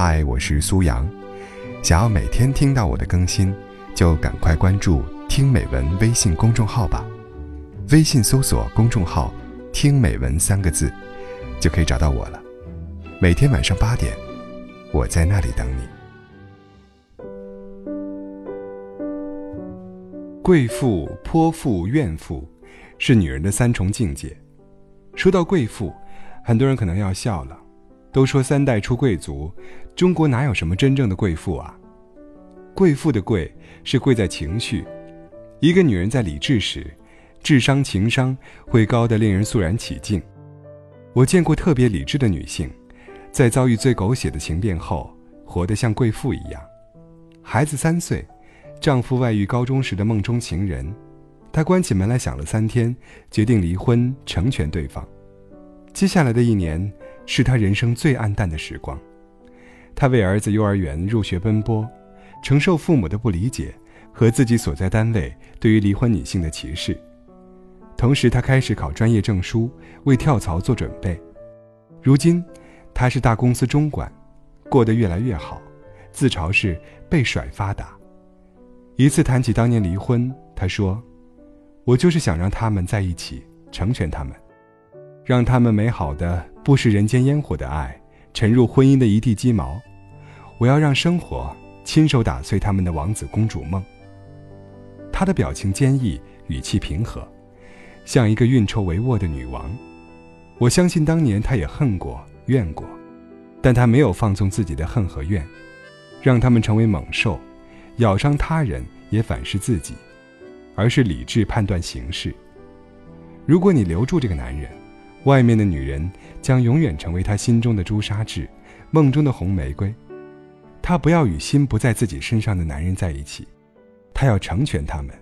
嗨，我是苏阳。想要每天听到我的更新，就赶快关注“听美文”微信公众号吧。微信搜索公众号“听美文”三个字，就可以找到我了。每天晚上八点，我在那里等你。贵妇、泼妇、怨妇，是女人的三重境界。说到贵妇，很多人可能要笑了。都说三代出贵族，中国哪有什么真正的贵妇啊？贵妇的贵是贵在情绪。一个女人在理智时，智商情商会高得令人肃然起敬。我见过特别理智的女性，在遭遇最狗血的情变后，活得像贵妇一样。孩子三岁，丈夫外遇高中时的梦中情人，她关起门来想了三天，决定离婚成全对方。接下来的一年。是他人生最暗淡的时光，他为儿子幼儿园入学奔波，承受父母的不理解和自己所在单位对于离婚女性的歧视。同时，他开始考专业证书，为跳槽做准备。如今，他是大公司中管，过得越来越好，自嘲是被甩发达。一次谈起当年离婚，他说：“我就是想让他们在一起，成全他们，让他们美好的。”不食人间烟火的爱，沉入婚姻的一地鸡毛。我要让生活亲手打碎他们的王子公主梦。她的表情坚毅，语气平和，像一个运筹帷幄的女王。我相信当年她也恨过、怨过，但她没有放纵自己的恨和怨，让他们成为猛兽，咬伤他人也反噬自己，而是理智判断形势。如果你留住这个男人，外面的女人将永远成为他心中的朱砂痣，梦中的红玫瑰。他不要与心不在自己身上的男人在一起，他要成全他们，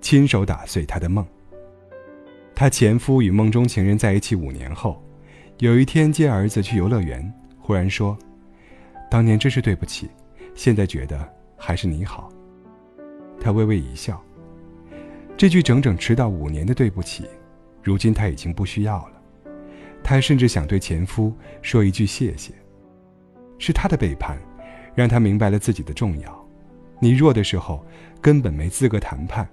亲手打碎他的梦。她前夫与梦中情人在一起五年后，有一天接儿子去游乐园，忽然说：“当年真是对不起，现在觉得还是你好。”他微微一笑。这句整整迟到五年的对不起，如今他已经不需要了。她甚至想对前夫说一句谢谢。是他的背叛，让她明白了自己的重要。你弱的时候，根本没资格谈判。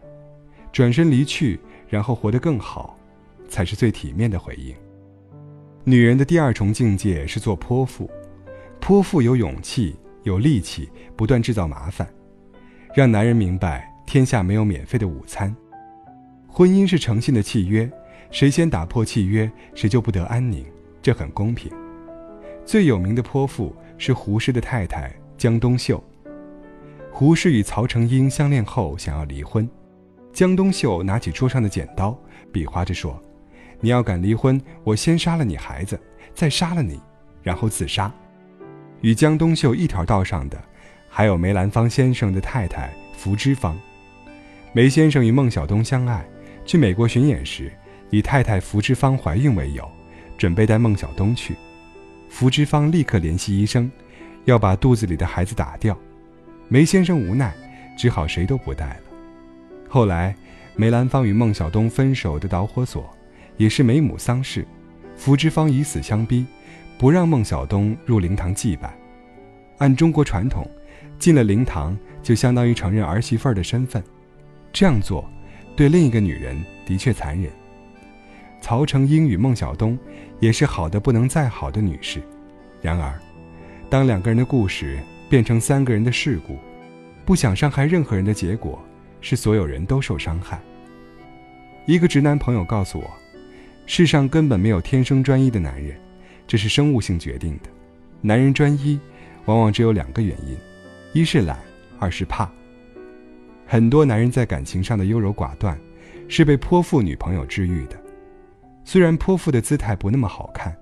转身离去，然后活得更好，才是最体面的回应。女人的第二重境界是做泼妇。泼妇有勇气，有力气，不断制造麻烦，让男人明白天下没有免费的午餐。婚姻是诚信的契约。谁先打破契约，谁就不得安宁，这很公平。最有名的泼妇是胡适的太太江冬秀。胡适与曹成英相恋后想要离婚，江冬秀拿起桌上的剪刀，比划着说：“你要敢离婚，我先杀了你孩子，再杀了你，然后自杀。”与江冬秀一条道上的，还有梅兰芳先生的太太福芝芳。梅先生与孟小冬相爱，去美国巡演时。以太太福芝芳怀孕为由，准备带孟小冬去。福芝芳立刻联系医生，要把肚子里的孩子打掉。梅先生无奈，只好谁都不带了。后来，梅兰芳与孟小冬分手的导火索，也是梅母丧事。福芝芳以死相逼，不让孟小冬入灵堂祭拜。按中国传统，进了灵堂就相当于承认儿媳妇儿的身份。这样做，对另一个女人的确残忍。曹成英与孟小冬，也是好的不能再好的女士。然而，当两个人的故事变成三个人的事故，不想伤害任何人的结果，是所有人都受伤害。一个直男朋友告诉我，世上根本没有天生专一的男人，这是生物性决定的。男人专一，往往只有两个原因：一是懒，二是怕。很多男人在感情上的优柔寡断，是被泼妇女朋友治愈的。虽然泼妇的姿态不那么好看，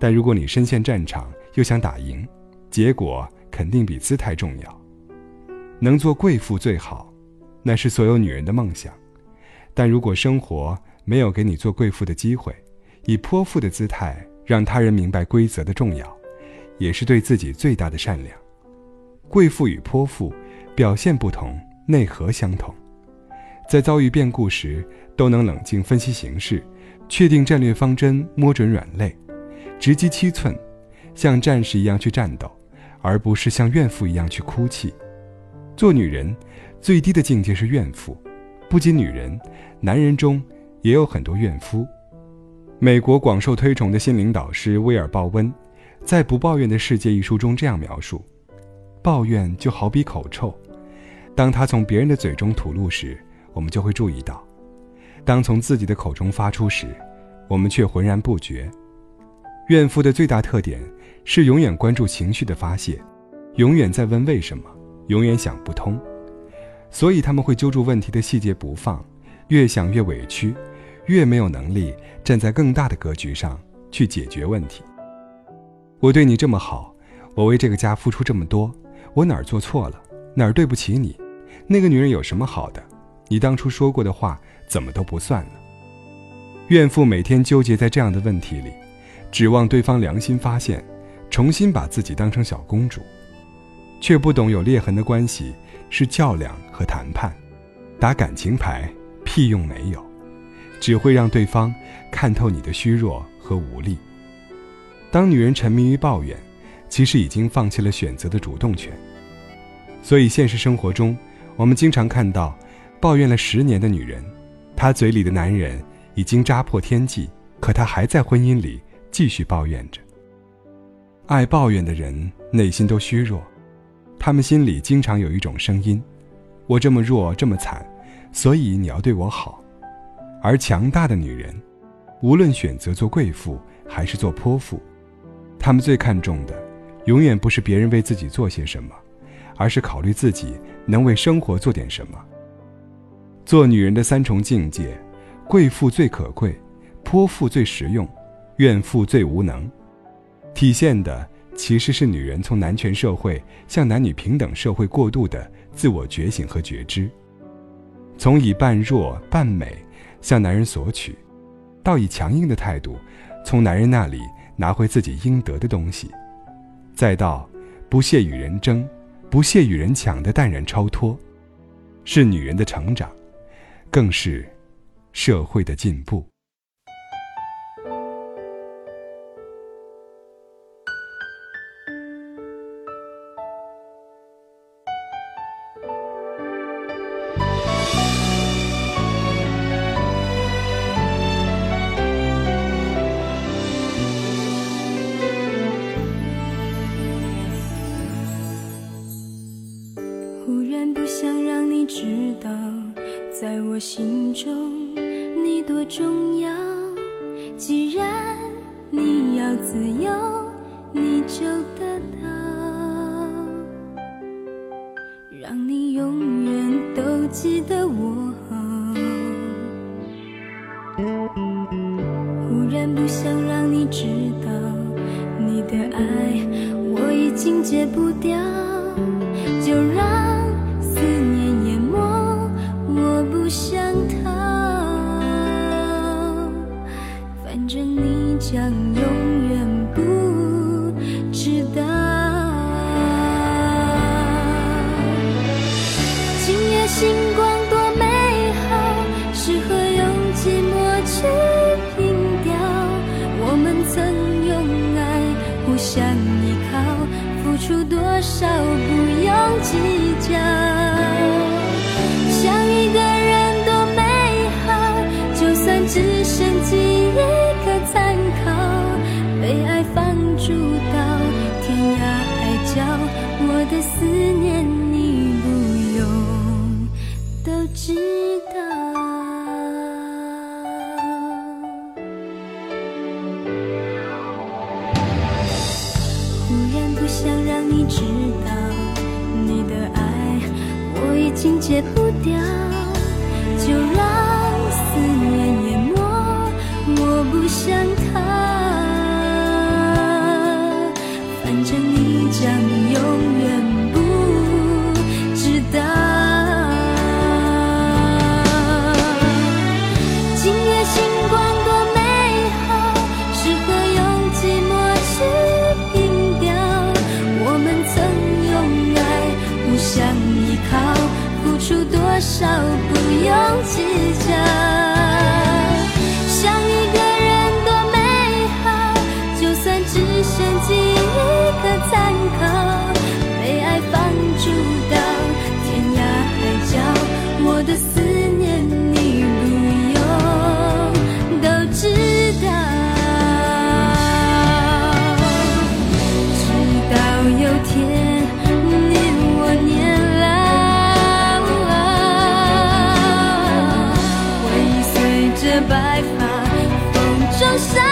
但如果你身陷战场又想打赢，结果肯定比姿态重要。能做贵妇最好，那是所有女人的梦想。但如果生活没有给你做贵妇的机会，以泼妇的姿态让他人明白规则的重要，也是对自己最大的善良。贵妇与泼妇表现不同，内核相同，在遭遇变故时都能冷静分析形势。确定战略方针，摸准软肋，直击七寸，像战士一样去战斗，而不是像怨妇一样去哭泣。做女人，最低的境界是怨妇。不仅女人，男人中也有很多怨夫。美国广受推崇的心灵导师威尔·鲍温，在《不抱怨的世界》一书中这样描述：抱怨就好比口臭，当他从别人的嘴中吐露时，我们就会注意到；当从自己的口中发出时，我们却浑然不觉。怨妇的最大特点是永远关注情绪的发泄，永远在问为什么，永远想不通。所以他们会揪住问题的细节不放，越想越委屈，越没有能力站在更大的格局上去解决问题。我对你这么好，我为这个家付出这么多，我哪儿做错了，哪儿对不起你？那个女人有什么好的？你当初说过的话怎么都不算了？怨妇每天纠结在这样的问题里，指望对方良心发现，重新把自己当成小公主，却不懂有裂痕的关系。是较量和谈判，打感情牌屁用没有，只会让对方看透你的虚弱和无力。当女人沉迷于抱怨，其实已经放弃了选择的主动权。所以现实生活中，我们经常看到抱怨了十年的女人，她嘴里的男人已经扎破天际，可她还在婚姻里继续抱怨着。爱抱怨的人内心都虚弱。他们心里经常有一种声音：“我这么弱，这么惨，所以你要对我好。”而强大的女人，无论选择做贵妇还是做泼妇，她们最看重的，永远不是别人为自己做些什么，而是考虑自己能为生活做点什么。做女人的三重境界：贵妇最可贵，泼妇最实用，怨妇最无能。体现的。其实是女人从男权社会向男女平等社会过渡的自我觉醒和觉知，从以半弱半美向男人索取，到以强硬的态度从男人那里拿回自己应得的东西，再到不屑与人争、不屑与人抢的淡然超脱，是女人的成长，更是社会的进步。你永远都记得我，忽然不想让你知道你的爱，我已经戒不掉，就让思念淹没。我不想逃，反正你将永远。计较，想一个人多美好，就算只剩记忆可参考，被爱放逐到天涯海角，我的思念你不用都知道。忽然不想让你知道，情戒不掉，就让思念淹没，我不想逃。反正你将 sun.